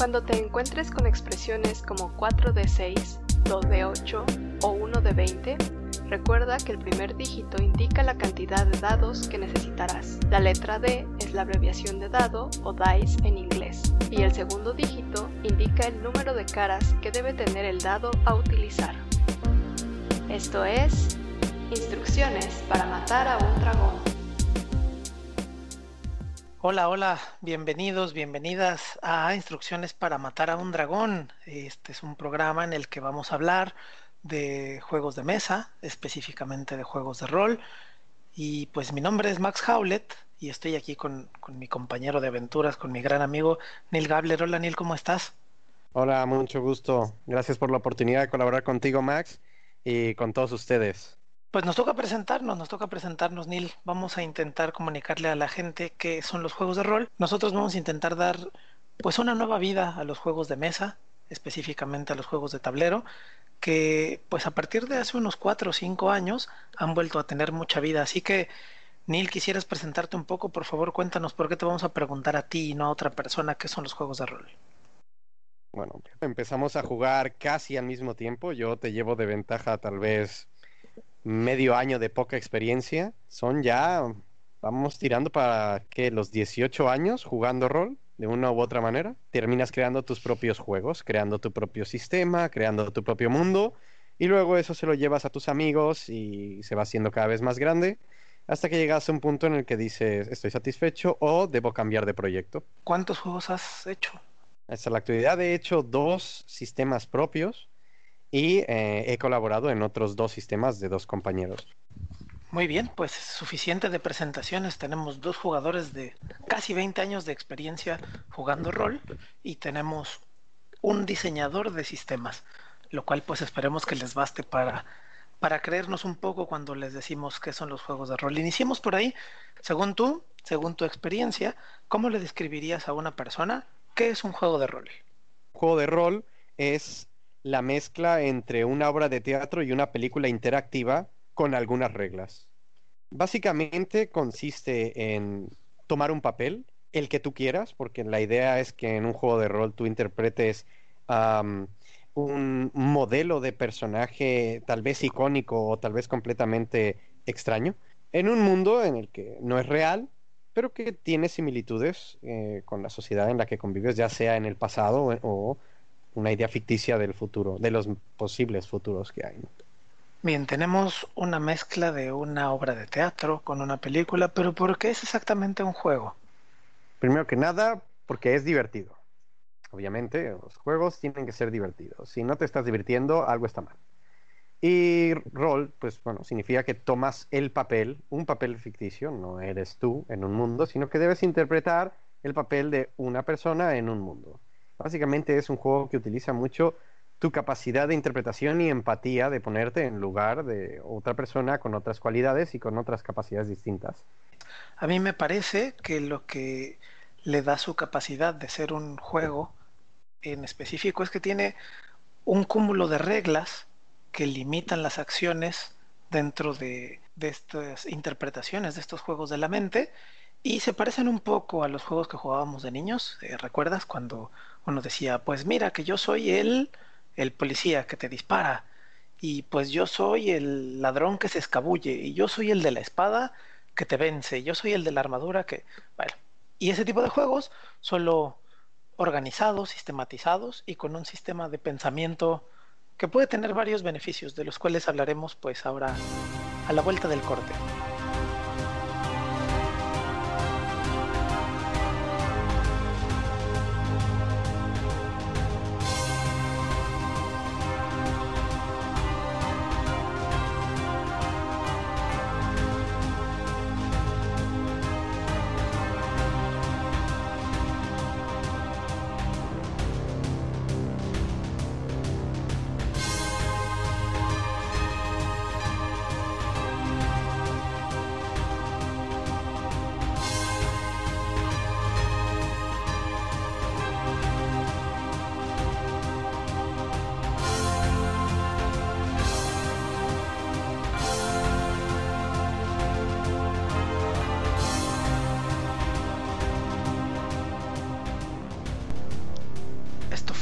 Cuando te encuentres con expresiones como 4 de 6, 2 de 8 o 1 de 20, recuerda que el primer dígito indica la cantidad de dados que necesitarás. La letra D es la abreviación de dado o dice en inglés, y el segundo dígito indica el número de caras que debe tener el dado a utilizar. Esto es Instrucciones para matar a un dragón. Hola, hola, bienvenidos, bienvenidas a Instrucciones para matar a un dragón. Este es un programa en el que vamos a hablar de juegos de mesa, específicamente de juegos de rol. Y pues mi nombre es Max Howlett y estoy aquí con, con mi compañero de aventuras, con mi gran amigo Neil Gabler. Hola Neil, ¿cómo estás? Hola, mucho gusto. Gracias por la oportunidad de colaborar contigo, Max, y con todos ustedes. Pues nos toca presentarnos, nos toca presentarnos, Neil. Vamos a intentar comunicarle a la gente qué son los juegos de rol. Nosotros vamos a intentar dar pues una nueva vida a los juegos de mesa, específicamente a los juegos de tablero, que pues a partir de hace unos cuatro o cinco años han vuelto a tener mucha vida. Así que, Neil, quisieras presentarte un poco, por favor, cuéntanos por qué te vamos a preguntar a ti y no a otra persona qué son los juegos de rol. Bueno, empezamos a jugar casi al mismo tiempo. Yo te llevo de ventaja tal vez medio año de poca experiencia, son ya, vamos tirando para que los 18 años jugando rol de una u otra manera. Terminas creando tus propios juegos, creando tu propio sistema, creando tu propio mundo, y luego eso se lo llevas a tus amigos y se va haciendo cada vez más grande hasta que llegas a un punto en el que dices estoy satisfecho o debo cambiar de proyecto. ¿Cuántos juegos has hecho? Hasta la actualidad he hecho dos sistemas propios y eh, he colaborado en otros dos sistemas de dos compañeros. Muy bien, pues suficiente de presentaciones. Tenemos dos jugadores de casi 20 años de experiencia jugando rol y tenemos un diseñador de sistemas, lo cual pues esperemos que les baste para, para creernos un poco cuando les decimos qué son los juegos de rol. Iniciemos por ahí. Según tú, según tu experiencia, ¿cómo le describirías a una persona qué es un juego de rol? Un juego de rol es la mezcla entre una obra de teatro y una película interactiva con algunas reglas. Básicamente consiste en tomar un papel, el que tú quieras, porque la idea es que en un juego de rol tú interpretes un modelo de personaje tal vez icónico o tal vez completamente extraño, en un mundo en el que no es real, pero que tiene similitudes eh, con la sociedad en la que convives, ya sea en el pasado o una idea ficticia del futuro, de los posibles futuros que hay. Bien, tenemos una mezcla de una obra de teatro con una película, pero ¿por qué es exactamente un juego? Primero que nada, porque es divertido. Obviamente, los juegos tienen que ser divertidos. Si no te estás divirtiendo, algo está mal. Y rol, pues bueno, significa que tomas el papel, un papel ficticio, no eres tú en un mundo, sino que debes interpretar el papel de una persona en un mundo. Básicamente es un juego que utiliza mucho tu capacidad de interpretación y empatía de ponerte en lugar de otra persona con otras cualidades y con otras capacidades distintas. A mí me parece que lo que le da su capacidad de ser un juego en específico es que tiene un cúmulo de reglas que limitan las acciones dentro de, estas interpretaciones de estos juegos de la mente y se parecen un poco a los juegos que jugábamos de niños. Eh, ¿Recuerdas cuando uno decía, pues mira que yo soy el, el policía que te dispara? Y pues yo soy el ladrón que se escabulle. Y yo soy el de la espada que te vence. Y yo soy el de la armadura que... Bueno, y ese tipo de juegos solo organizados, sistematizados y con un sistema de pensamiento que puede tener varios beneficios, de los cuales hablaremos pues ahora a la vuelta del corte.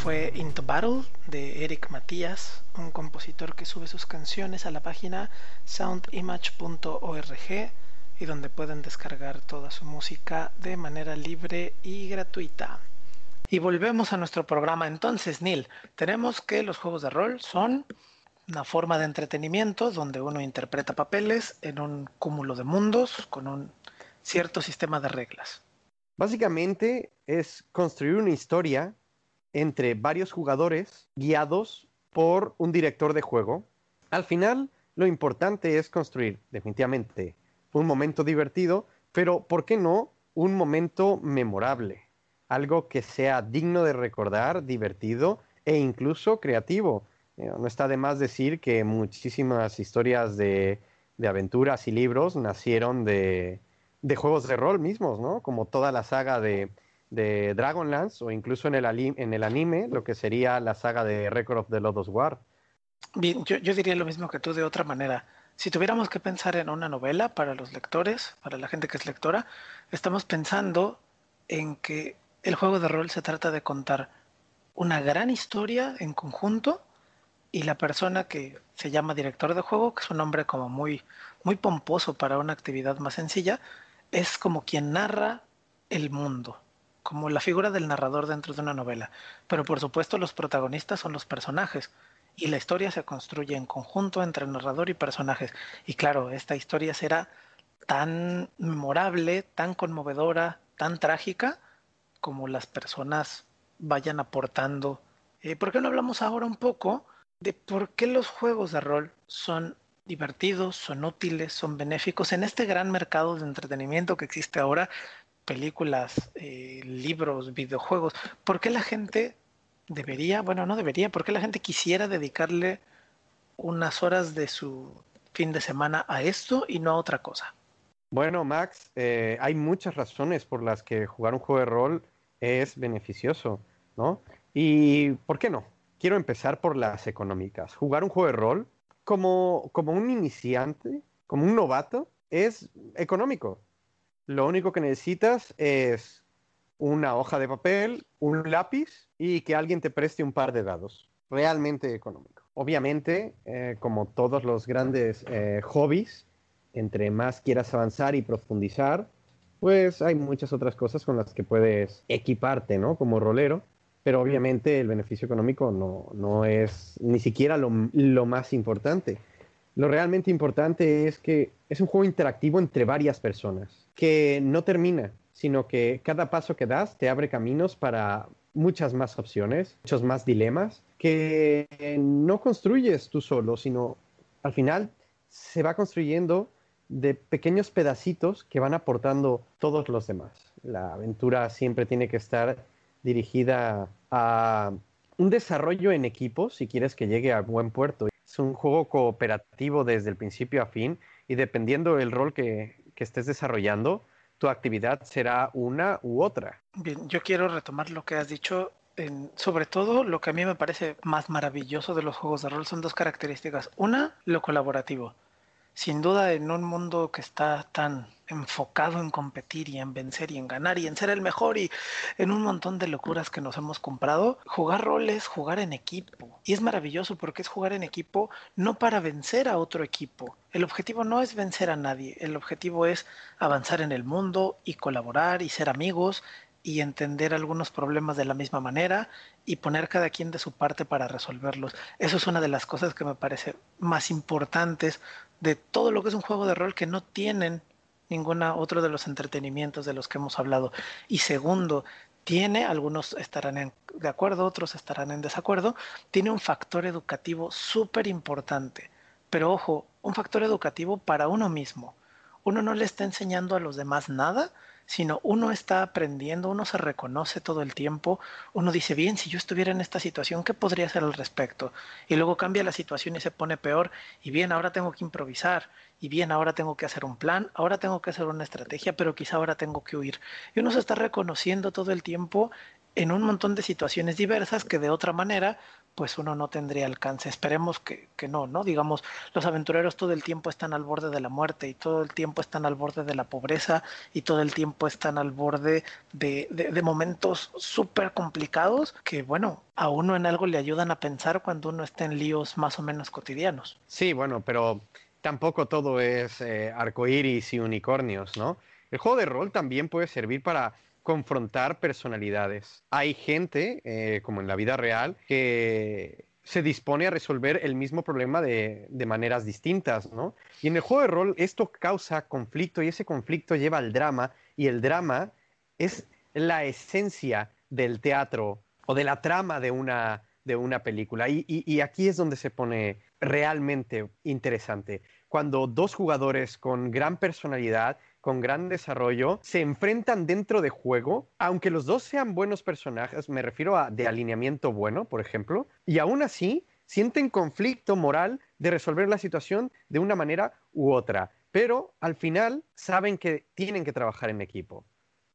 Fue Into Battle de Eric Matías, un compositor que sube sus canciones a la página soundimage.org y donde pueden descargar toda su música de manera libre y gratuita. Y volvemos a nuestro programa entonces, Neil. Tenemos que los juegos de rol son una forma de entretenimiento donde uno interpreta papeles en un cúmulo de mundos con un cierto sistema de reglas. Básicamente es construir una historia entre varios jugadores guiados por un director de juego. Al final, lo importante es construir definitivamente un momento divertido, pero ¿por qué no un momento memorable? Algo que sea digno de recordar, divertido e incluso creativo. Eh, no está de más decir que muchísimas historias de, aventuras y libros nacieron de, juegos de rol mismos, ¿no? Como toda la saga de, de Dragonlance o incluso en el, en el anime, lo que sería la saga de Record of the Lotus War. Bien, yo, yo diría lo mismo que tú de otra manera. Si tuviéramos que pensar en una novela para los lectores, para la gente que es lectora, estamos pensando en que el juego de rol se trata de contar una gran historia en conjunto y la persona que se llama director de juego, que es un nombre como muy, muy pomposo para una actividad más sencilla, es como quien narra el mundo, como la figura del narrador dentro de una novela. Pero por supuesto los protagonistas son los personajes y la historia se construye en conjunto entre narrador y personajes. Y claro, esta historia será tan memorable, tan conmovedora, tan trágica como las personas vayan aportando. Eh, ¿Por qué no hablamos ahora un poco de por qué los juegos de rol son divertidos, son útiles, son benéficos en este gran mercado de entretenimiento que existe ahora? Películas, eh, libros, videojuegos. ¿Por qué la gente debería, bueno, no debería, porque la gente quisiera dedicarle unas horas de su fin de semana a esto y no a otra cosa? Bueno, Max, eh, hay muchas razones por las que jugar un juego de rol es beneficioso, ¿no? Y ¿por qué no? Quiero empezar por las económicas. Jugar un juego de rol como, como un iniciante, como un novato, es económico. Lo único que necesitas es una hoja de papel, un lápiz y que alguien te preste un par de dados. Realmente económico. Obviamente, eh, como todos los grandes eh, hobbies, entre más quieras avanzar y profundizar, pues hay muchas otras cosas con las que puedes equiparte, ¿no? Como rolero. Pero obviamente el beneficio económico no, es ni siquiera lo, lo más importante. Lo realmente importante es que es un juego interactivo entre varias personas, que no termina, sino que cada paso que das te abre caminos para muchas más opciones, muchos más dilemas que no construyes tú solo, sino al final se va construyendo de pequeños pedacitos que van aportando todos los demás. La aventura siempre tiene que estar dirigida a un desarrollo en equipo si quieres que llegue a buen puerto. Es un juego cooperativo desde el principio a fin y dependiendo del rol que, que estés desarrollando, tu actividad será una u otra. Bien, yo quiero retomar lo que has dicho. Sobre todo, lo que a mí me parece más maravilloso de los juegos de rol son dos características. Una, lo colaborativo sin duda en un mundo que está tan enfocado en competir y en vencer y en ganar y en ser el mejor y en un montón de locuras que nos hemos comprado, jugar roles, jugar en equipo. Y es maravilloso porque es jugar en equipo no para vencer a otro equipo. El objetivo no es vencer a nadie, el objetivo es avanzar en el mundo y colaborar y ser amigos y entender algunos problemas de la misma manera y poner cada quien de su parte para resolverlos. Eso es una de las cosas que me parece más importantes de todo lo que es un juego de rol que no tienen ninguna otro de los entretenimientos de los que hemos hablado. Y segundo, tiene, algunos estarán de acuerdo, otros estarán en desacuerdo, tiene un factor educativo súper importante. Pero ojo, un factor educativo para uno mismo. Uno no le está enseñando a los demás nada, sino uno está aprendiendo, uno se reconoce todo el tiempo, uno dice, bien, si yo estuviera en esta situación, ¿qué podría hacer al respecto? Y luego cambia la situación y se pone peor, y bien, ahora tengo que improvisar, y bien, ahora tengo que hacer un plan, ahora tengo que hacer una estrategia, pero quizá ahora tengo que huir. Y uno se está reconociendo todo el tiempo en un montón de situaciones diversas que de otra manera pues uno no tendría alcance. Esperemos que, no, ¿no? Digamos, los aventureros todo el tiempo están al borde de la muerte y todo el tiempo están al borde de la pobreza y todo el tiempo están al borde de, de momentos súper complicados que, bueno, a uno en algo le ayudan a pensar cuando uno está en líos más o menos cotidianos. Sí, bueno, pero tampoco todo es eh, arcoíris y unicornios, ¿no? El juego de rol también puede servir para confrontar personalidades. Hay gente, eh, como en la vida real, que se dispone a resolver el mismo problema de, maneras distintas, ¿no? Y en el juego de rol esto causa conflicto y ese conflicto lleva al drama y el drama es la esencia del teatro o de la trama de una, de una película. Y, aquí es donde se pone realmente interesante. Cuando dos jugadores con gran personalidad, con gran desarrollo, se enfrentan dentro de juego, aunque los dos sean buenos personajes, me refiero a de alineamiento bueno, por ejemplo, y aún así sienten conflicto moral de resolver la situación de una manera u otra. Pero al final saben que tienen que trabajar en equipo.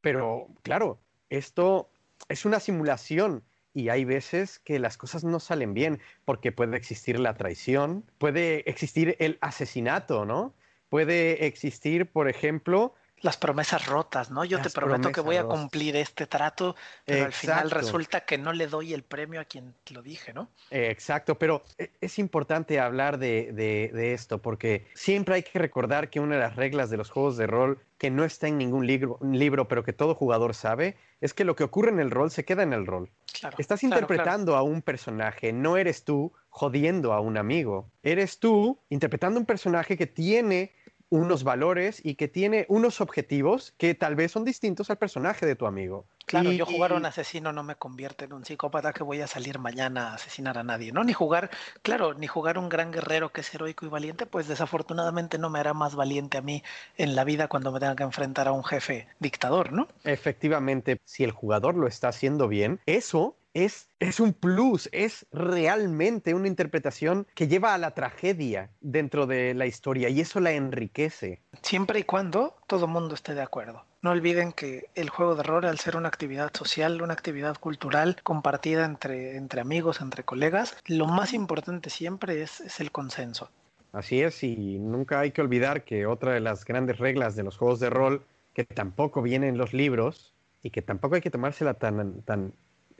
Pero claro, esto es una simulación y hay veces que las cosas no salen bien porque puede existir la traición, puede existir el asesinato, ¿no? Puede existir, por ejemplo, las promesas rotas, ¿no? Yo te prometo que voy a cumplir este trato, pero al final resulta que no le doy el premio a quien lo dije, ¿no? Exacto, pero e, es importante hablar de, esto porque siempre hay que recordar que una de las reglas de los juegos de rol que no está en ningún libro, libro pero que todo jugador sabe, es que lo que ocurre en el rol se queda en el rol. Estás interpretando a un personaje, no eres tú jodiendo a un amigo. Eres tú interpretando un personaje que tiene unos valores y que tiene unos objetivos que tal vez son distintos al personaje de tu amigo. Claro, yo jugar a un asesino no me convierte en un psicópata que voy a salir mañana a asesinar a nadie, ¿no? Ni jugar, claro, ni jugar un gran guerrero que es heroico y valiente, pues desafortunadamente no me hará más valiente a mí en la vida cuando me tenga que enfrentar a un jefe dictador, ¿no? Efectivamente, si el jugador lo está haciendo bien, eso es, es un plus, es realmente una interpretación que lleva a la tragedia dentro de la historia y eso la enriquece. Siempre y cuando todo el mundo esté de acuerdo. No olviden que el juego de rol, al ser una actividad social, una actividad cultural compartida entre, entre amigos, entre colegas, lo más importante siempre es, es el consenso. Así es, y nunca hay que olvidar que otra de las grandes reglas de los juegos de rol, que tampoco viene en los libros y que tampoco hay que tomársela tan, tan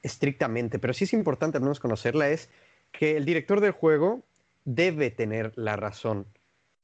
estrictamente, pero sí es importante al menos conocerla, es que el director del juego debe tener la razón,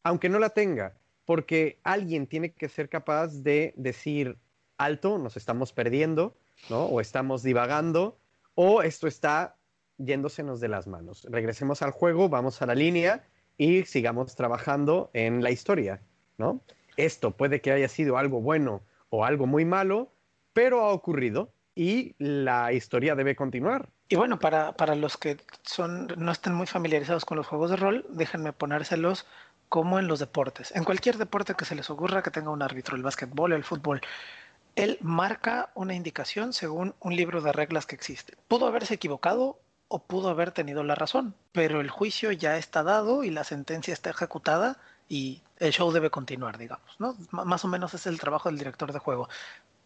aunque no la tenga, porque alguien tiene que ser capaz de decir alto, nos estamos perdiendo, ¿no? O estamos divagando, o esto está yéndosenos de las manos. Regresemos al juego, vamos a la línea y sigamos trabajando en la historia, ¿no? Esto puede que haya sido algo bueno o algo muy malo, pero ha ocurrido y la historia debe continuar. Y bueno, para, para los que son, no estén muy familiarizados con los juegos de rol, déjenme ponérselos como en los deportes. En cualquier deporte que se les ocurra que tenga un árbitro, el básquetbol, el fútbol, él marca una indicación según un libro de reglas que existe. Pudo haberse equivocado o pudo haber tenido la razón, pero el juicio ya está dado y la sentencia está ejecutada y el show debe continuar, digamos, ¿no? más o menos es el trabajo del director de juego.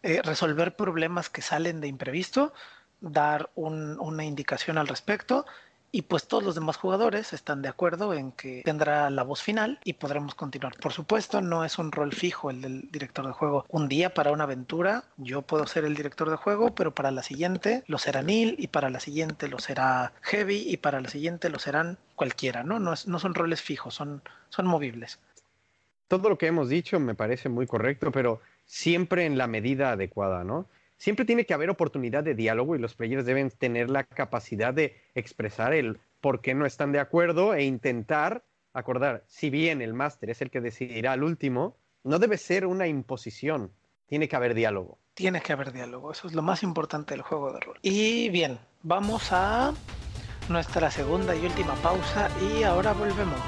Eh, resolver problemas que salen de imprevisto, dar una indicación al respecto y pues todos los demás jugadores están de acuerdo en que tendrá la voz final y podremos continuar. Por supuesto, no es un rol fijo el del director de juego. Un día para una aventura yo puedo ser el director de juego, pero para la siguiente lo será Neil y para la siguiente lo será Heavy y para la siguiente lo serán cualquiera, ¿no? No, no son roles fijos, son, son movibles. Todo lo que hemos dicho me parece muy correcto, pero siempre en la medida adecuada, ¿no? Siempre tiene que haber oportunidad de diálogo y los players deben tener la capacidad de expresar el por qué no están de acuerdo e intentar acordar, si bien el máster es el que decidirá al último, no debe ser una imposición, tiene que haber diálogo. Tiene que haber diálogo, eso es lo más importante del juego de rol. Y bien, vamos a nuestra segunda y última pausa y ahora volvemos.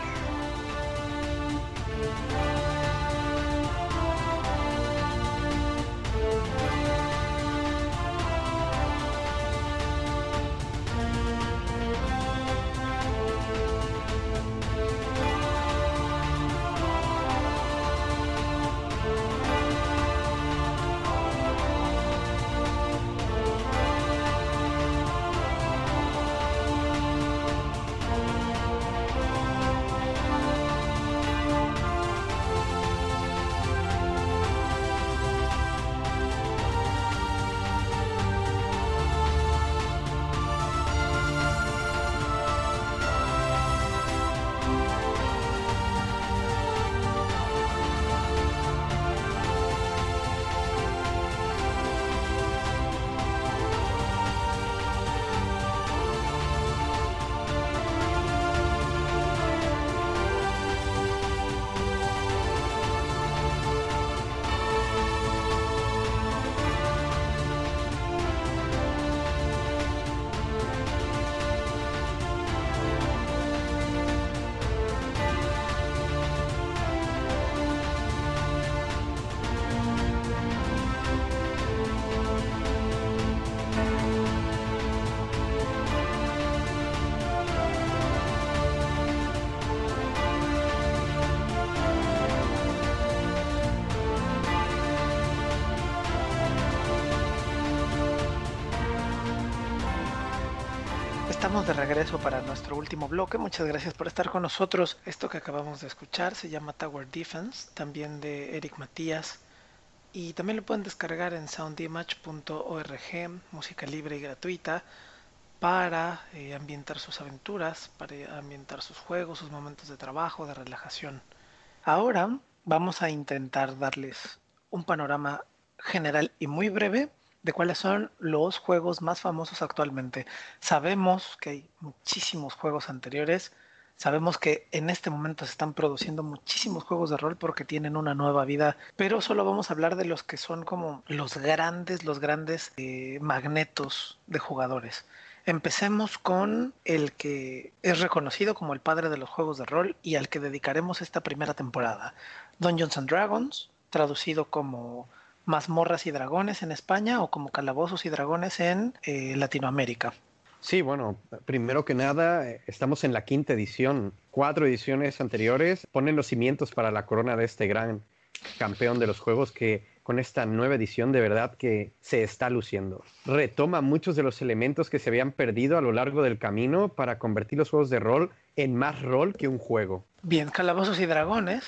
Estamos de regreso para nuestro último bloque. Muchas gracias por estar con nosotros. Esto que acabamos de escuchar se llama Tower Defense, también de Eric Matías. Y también lo pueden descargar en soundimage.org, música libre y gratuita, para eh, ambientar sus aventuras, para ambientar sus juegos, sus momentos de trabajo, de relajación. Ahora vamos a intentar darles un panorama general y muy breve de cuáles son los juegos más famosos actualmente. Sabemos que hay muchísimos juegos anteriores, sabemos que en este momento se están produciendo muchísimos juegos de rol porque tienen una nueva vida, pero solo vamos a hablar de los que son como los grandes, los grandes eh, magnetos de jugadores. Empecemos con el que es reconocido como el padre de los juegos de rol y al que dedicaremos esta primera temporada, Dungeons and Dragons, traducido como mazmorras y dragones en España o como calabozos y dragones en eh, Latinoamérica. Sí, bueno, primero que nada, eh, estamos en la quinta edición. Cuatro ediciones anteriores ponen los cimientos para la corona de este gran campeón de los juegos que con esta nueva edición de verdad que se está luciendo. Retoma muchos de los elementos que se habían perdido a lo largo del camino para convertir los juegos de rol en más rol que un juego. Bien, Calabozos y Dragones,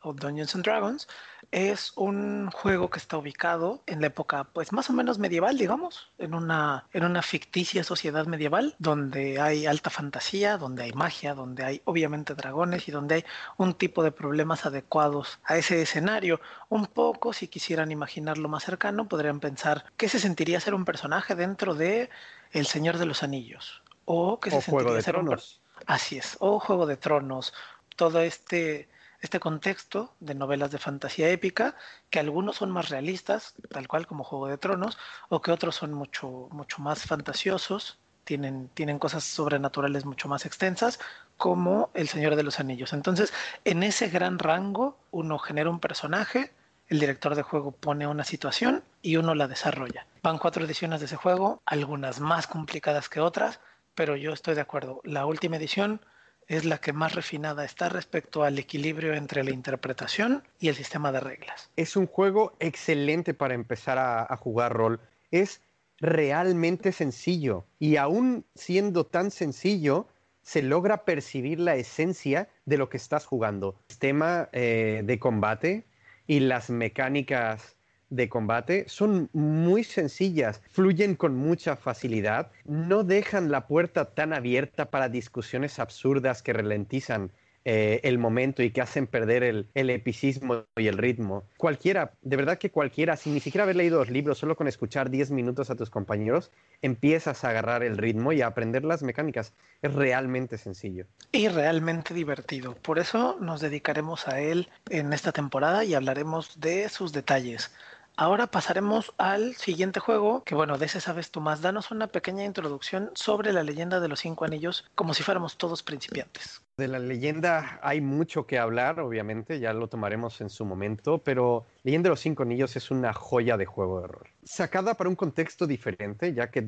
o Dungeons and Dragons, es un juego que está ubicado en la época, pues más o menos medieval, digamos, en una, en una ficticia sociedad medieval, donde hay alta fantasía, donde hay magia, donde hay obviamente dragones y donde hay un tipo de problemas adecuados a ese escenario. Un poco, si quisieran imaginarlo más cercano, podrían pensar qué se sentiría ser un personaje dentro de El Señor de los Anillos. O que se Juego de ser Tronos. Así es, o Juego de Tronos. Todo este este contexto de novelas de fantasía épica, que algunos son más realistas, tal cual como Juego de Tronos, o que otros son mucho, mucho más fantasiosos, tienen, tienen cosas sobrenaturales mucho más extensas, como El Señor de los Anillos. Entonces, en ese gran rango, uno genera un personaje, el director de juego pone una situación y uno la desarrolla. Van cuatro ediciones de ese juego, algunas más complicadas que otras, pero yo estoy de acuerdo. La última edición es la que más refinada está respecto al equilibrio entre la interpretación y el sistema de reglas. Es un juego excelente para empezar a, jugar rol. Es realmente sencillo y aún siendo tan sencillo, se logra percibir la esencia de lo que estás jugando. El sistema eh, de combate y las mecánicas de combate son muy sencillas, fluyen con mucha facilidad, no dejan la puerta tan abierta para discusiones absurdas que ralentizan eh, el momento y que hacen perder el, el, epicismo y el ritmo. Cualquiera, de verdad que cualquiera, sin ni siquiera haber leído los libros, solo con escuchar 10 minutos a tus compañeros, empiezas a agarrar el ritmo y a aprender las mecánicas. Es realmente sencillo. Y realmente divertido. Por eso nos dedicaremos a él en esta temporada y hablaremos de sus detalles. Ahora pasaremos al siguiente juego, que bueno, de ese sabes tú más. Danos una pequeña introducción sobre la leyenda de los cinco anillos, como si fuéramos todos principiantes. De la leyenda hay mucho que hablar, obviamente, ya lo tomaremos en su momento, pero Leyenda de los Cinco Anillos es una joya de juego de rol. Sacada para un contexto diferente, ya que,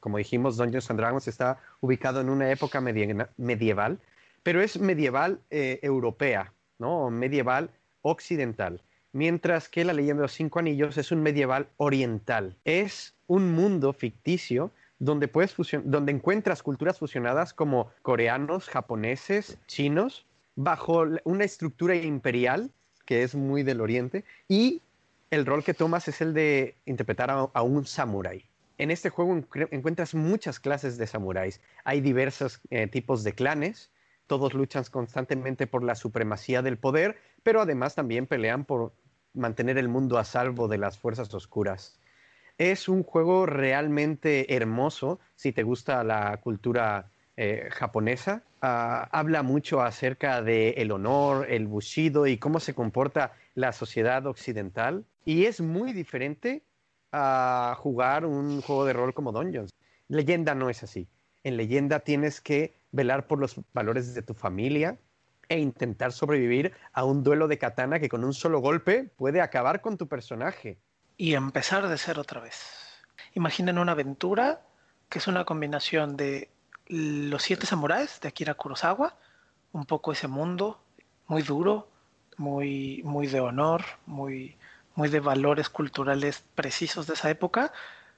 como, dijimos, Dungeons and Dragons está ubicado en una época medieval, pero es medieval eh, europea, ¿no? Medieval occidental mientras que la leyenda de los cinco anillos es un medieval oriental. Es un mundo ficticio donde, puedes donde encuentras culturas fusionadas como coreanos, japoneses, chinos, bajo una estructura imperial que es muy del oriente, y el rol que tomas es el de interpretar a, un samurái. En este juego encuentras muchas clases de samuráis. Hay diversos eh, tipos de clanes, todos luchan constantemente por la supremacía del poder, pero además también pelean por mantener el mundo a salvo de las fuerzas oscuras. Es un juego realmente hermoso si te gusta la cultura eh, japonesa. Ah, habla mucho acerca del el honor, el bushido y cómo se comporta la sociedad occidental. Y es muy diferente a jugar un juego de rol como Dungeons. Leyenda no es así. En leyenda tienes que velar por los valores de tu familia, e intentar sobrevivir a un duelo de katana que con un solo golpe puede acabar con tu personaje. Y empezar de ser otra vez. Imaginen una aventura que es una combinación de los siete samuráis de Akira Kurosawa, un poco ese mundo muy duro, muy, muy de honor, muy, muy de valores culturales precisos de esa época,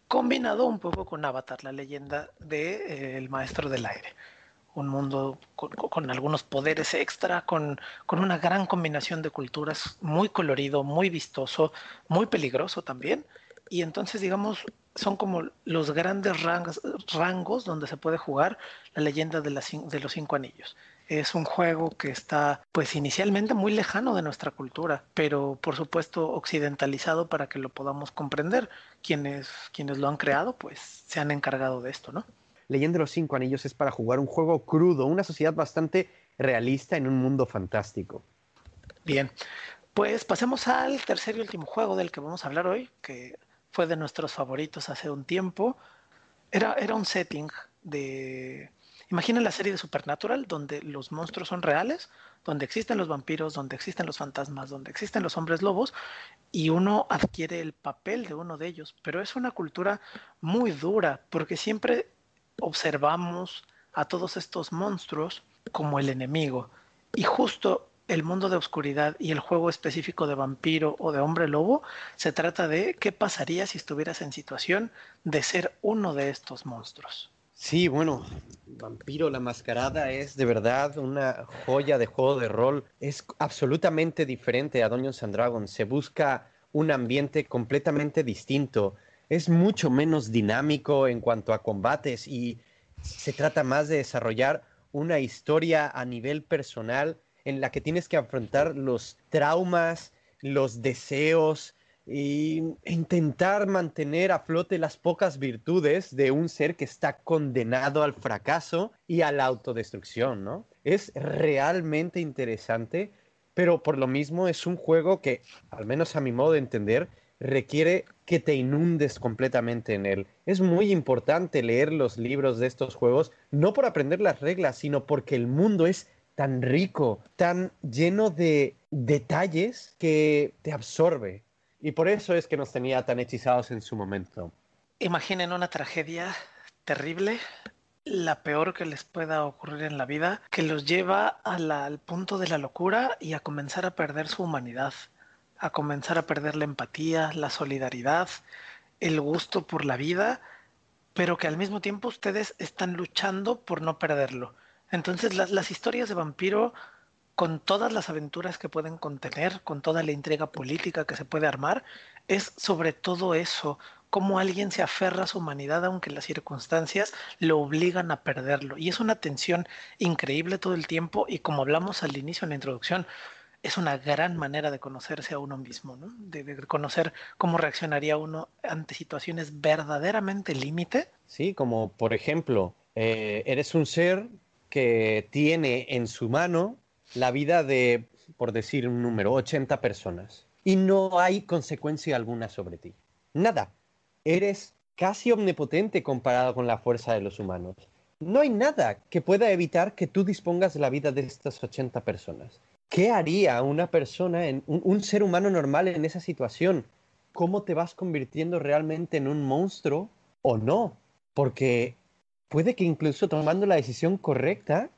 combinado un poco con Avatar, la leyenda del de, eh, Maestro del Aire. Un mundo con, algunos poderes extra, con, con, una gran combinación de culturas, muy colorido, muy vistoso, muy peligroso también. Y entonces, digamos, son como los grandes rangos, rangos donde se puede jugar la leyenda de, de los cinco anillos. Es un juego que está, pues inicialmente muy lejano de nuestra cultura, pero por supuesto occidentalizado para que lo podamos comprender. Quienes, quienes lo han creado, pues se han encargado de esto, ¿no? Leyenda de los Cinco Anillos es para jugar un juego crudo, una sociedad bastante realista en un mundo fantástico. Bien, pues pasemos al tercer y último juego del que vamos a hablar hoy, que fue de nuestros favoritos hace un tiempo. Era, era un setting de Imagina la serie de Supernatural, donde los monstruos son reales, donde existen los vampiros, donde existen los fantasmas, donde existen los hombres lobos, y uno adquiere el papel de uno de ellos. Pero es una cultura muy dura, porque siempre observamos a todos estos monstruos como el enemigo. Y justo el mundo de oscuridad y el juego específico de vampiro o de hombre lobo se trata de qué pasaría si estuvieras en situación de ser uno de estos monstruos. Sí, bueno, Vampiro la Mascarada es de verdad una joya de juego de rol. Es absolutamente diferente a Dungeons and Dragons. Se busca un ambiente completamente distinto. Es mucho menos dinámico en cuanto a combates y se trata más de desarrollar una historia a nivel personal en la que tienes que afrontar los traumas, los deseos, y intentar mantener a flote las pocas virtudes de un ser que está condenado al fracaso y a la autodestrucción, ¿no? Es realmente interesante, pero por lo mismo es un juego que, al menos a mi modo de entender, requiere que te inundes completamente en él. Es muy importante leer los libros de estos juegos, no por aprender las reglas, sino porque el mundo es tan rico, tan lleno de detalles que te absorbe y por eso es que nos tenía tan hechizados en su momento. Imaginen una tragedia terrible, la peor que les pueda ocurrir en la vida, que los lleva al punto de la locura y a comenzar a perder su humanidad, a comenzar a perder la empatía, la solidaridad, el gusto por la vida, pero que al mismo tiempo ustedes están luchando por no perderlo. Entonces las, historias de vampiro con todas las aventuras que pueden contener, con toda la intriga política que se puede armar, es sobre todo eso, cómo alguien se aferra a su humanidad aunque las circunstancias lo obligan a perderlo. Y es una tensión increíble todo el tiempo y como hablamos al inicio en la introducción, es una gran manera de conocerse a uno mismo, ¿no? de, conocer cómo reaccionaría uno ante situaciones verdaderamente límite. Sí, como por ejemplo, eh, eres un ser que tiene en su mano la vida de, por decir un número, 80 personas y no hay consecuencia alguna sobre ti. Nada. Eres casi omnipotente comparado con la fuerza de los humanos. No hay nada que pueda evitar que tú dispongas de la vida de estas 80 personas. ¿Qué haría una persona, en, un, ser humano normal en esa situación? ¿Cómo te vas convirtiendo realmente en un monstruo o no? Porque puede que incluso tomando la decisión correcta,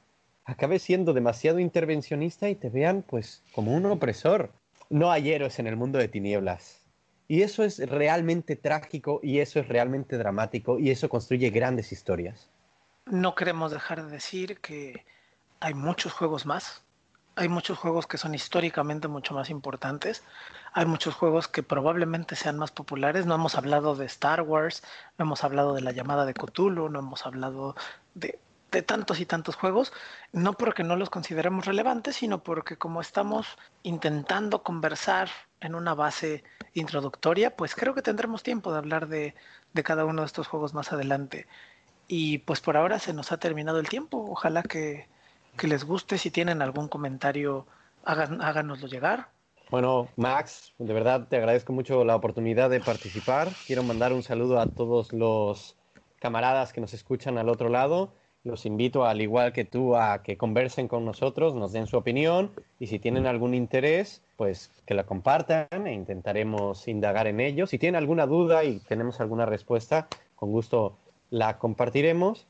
acabe siendo demasiado intervencionista y te vean pues como un opresor. No hay héroes en el mundo de tinieblas. Y eso es realmente trágico y eso es realmente dramático y eso construye grandes historias. No queremos dejar de decir que hay muchos juegos más. Hay muchos juegos que son históricamente mucho más importantes. Hay muchos juegos que probablemente sean más populares. No hemos hablado de Star Wars, no hemos hablado de la llamada de Cthulhu, no hemos hablado de de tantos y tantos juegos, no porque no los consideremos relevantes, sino porque como estamos intentando conversar en una base introductoria, pues creo que tendremos tiempo de hablar de, cada uno de estos juegos más adelante. Y pues por ahora se nos ha terminado el tiempo. Ojalá que, les guste. Si tienen algún comentario, hagan, háganoslo llegar. Bueno, Max, de verdad te agradezco mucho la oportunidad de participar. Quiero mandar un saludo a todos los camaradas que nos escuchan al otro lado los invito, al igual que tú, a que conversen con nosotros, nos den su opinión y si tienen algún interés, pues que la compartan e intentaremos indagar en ello. Si tienen alguna duda y tenemos alguna respuesta, con gusto la compartiremos.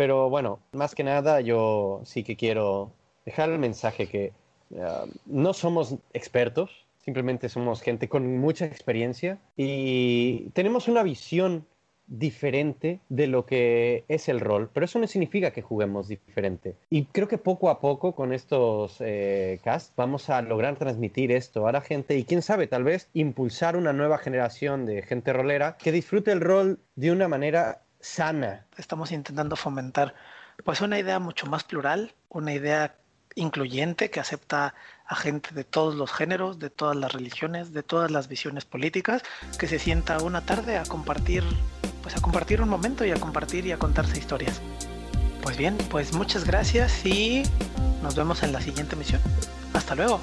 Pero bueno, más que nada yo sí que quiero dejar el mensaje que eh, no somos expertos, simplemente somos gente con mucha experiencia y tenemos una visión diferente de lo que es el rol, pero eso no significa que juguemos diferente. Y creo que poco a poco con estos eh, casts vamos a lograr transmitir esto a la gente y quién sabe, tal vez impulsar una nueva generación de gente rolera que disfrute el rol de una manera sana. Estamos intentando fomentar pues una idea mucho más plural, una idea incluyente que acepta a gente de todos los géneros, de todas las religiones, de todas las visiones políticas, que se sienta una tarde a compartir, pues a compartir un momento y a compartir y a contarse historias. Pues bien, pues muchas gracias y nos vemos en la siguiente misión. Hasta luego.